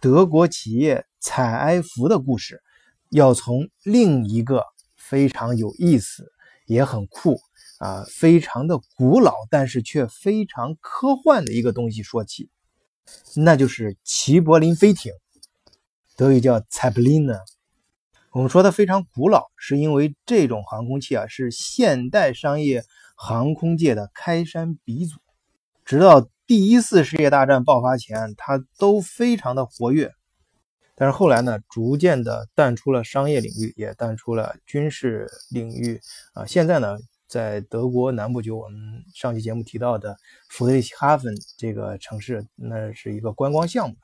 德国企业采埃孚的故事，要从另一个非常有意思、也很酷啊、非常的古老，但是却非常科幻的一个东西说起，那就是齐柏林飞艇，德语叫 Zeppelin。我们说它非常古老，是因为这种航空器啊是现代商业航空界的开山鼻祖，直到。第一次世界大战爆发前，它都非常的活跃，但是后来呢，逐渐的淡出了商业领域，也淡出了军事领域啊。现在呢，在德国南部就我们上期节目提到的弗德里希哈芬这个城市，那是一个观光项目。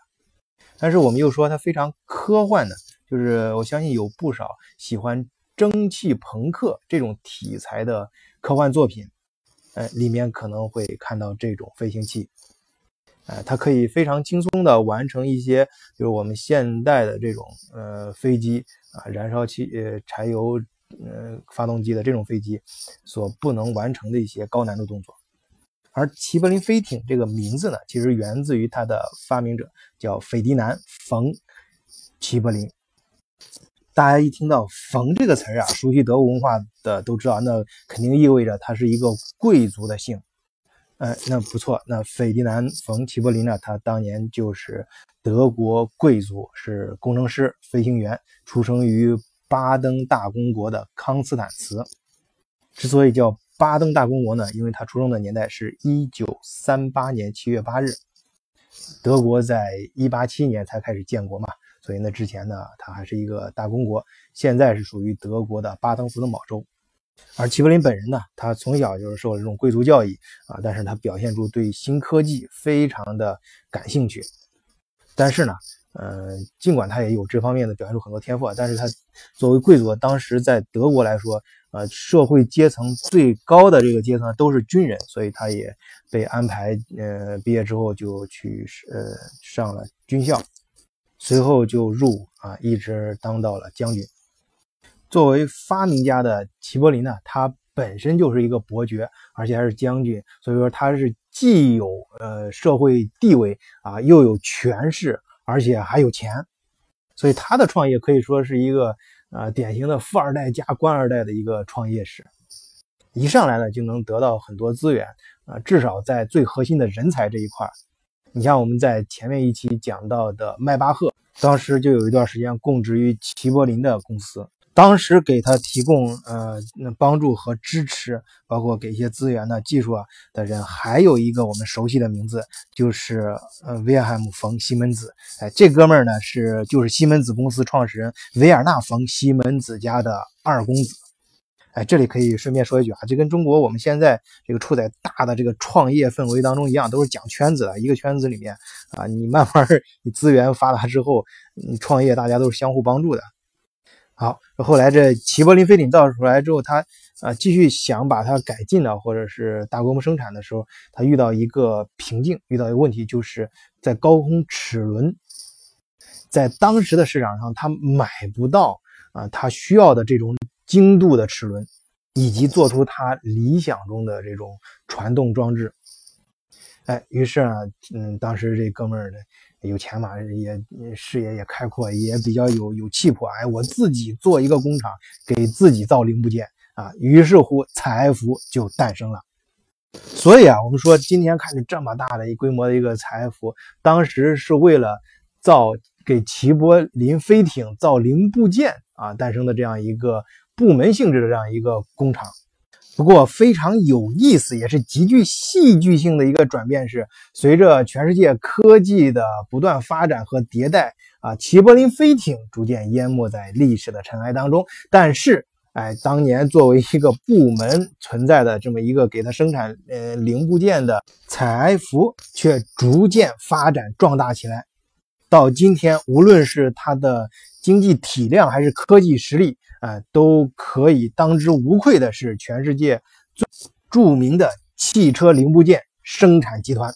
但是我们又说它非常科幻的，就是我相信有不少喜欢蒸汽朋克这种题材的科幻作品。呃，里面可能会看到这种飞行器，呃，它可以非常轻松的完成一些，就是我们现代的这种呃飞机啊，燃烧器呃柴油呃发动机的这种飞机所不能完成的一些高难度动作。而齐柏林飞艇这个名字呢，其实源自于它的发明者叫斐迪南·冯·齐柏林。大家一听到“冯”这个词儿啊，熟悉德国文化的都知道，那肯定意味着他是一个贵族的姓。哎，那不错，那斐迪南·冯·齐柏林呢，他当年就是德国贵族，是工程师、飞行员，出生于巴登大公国的康斯坦茨。之所以叫巴登大公国呢，因为他出生的年代是一九三八年七月八日，德国在一八七年才开始建国嘛。所以呢，之前呢，它还是一个大公国，现在是属于德国的巴登符腾堡州。而齐柏林本人呢，他从小就是受这种贵族教育啊，但是他表现出对新科技非常的感兴趣。但是呢，呃，尽管他也有这方面的表现出很多天赋啊，但是他作为贵族，当时在德国来说，呃，社会阶层最高的这个阶层都是军人，所以他也被安排，呃，毕业之后就去呃上了军校。随后就入啊，一直当到了将军。作为发明家的齐柏林呢，他本身就是一个伯爵，而且还是将军，所以说他是既有呃社会地位啊，又有权势，而且还有钱。所以他的创业可以说是一个啊典型的富二代加官二代的一个创业史。一上来呢，就能得到很多资源啊，至少在最核心的人才这一块。你像我们在前面一期讲到的迈巴赫，当时就有一段时间供职于齐柏林的公司，当时给他提供呃帮助和支持，包括给一些资源的技术啊的人，还有一个我们熟悉的名字，就是呃威尔海姆·冯·西门子。哎，这哥们儿呢是就是西门子公司创始人维尔纳·冯·西门子家的二公子。哎，这里可以顺便说一句啊，就跟中国我们现在这个处在大的这个创业氛围当中一样，都是讲圈子的。一个圈子里面啊，你慢慢你资源发达之后，你创业大家都是相互帮助的。好，后来这齐柏林飞艇造出来之后，他啊继续想把它改进了，或者是大规模生产的时候，他遇到一个瓶颈，遇到一个问题，就是在高空齿轮，在当时的市场上他买不到啊他需要的这种。精度的齿轮，以及做出他理想中的这种传动装置，哎，于是啊，嗯，当时这哥们儿呢有钱嘛，也视野也开阔，也比较有有气魄，哎，我自己做一个工厂，给自己造零部件啊，于是乎采埃孚就诞生了。所以啊，我们说今天看着这么大的一规模的一个采埃孚，当时是为了造给齐柏林飞艇造零部件啊诞生的这样一个。部门性质的这样一个工厂，不过非常有意思，也是极具戏剧性的一个转变是，随着全世界科技的不断发展和迭代啊，齐柏林飞艇逐渐淹没在历史的尘埃当中。但是，哎，当年作为一个部门存在的这么一个给它生产呃零部件的采埃孚，却逐渐发展壮大起来。到今天，无论是它的经济体量还是科技实力。啊，都可以当之无愧的是全世界最著名的汽车零部件生产集团。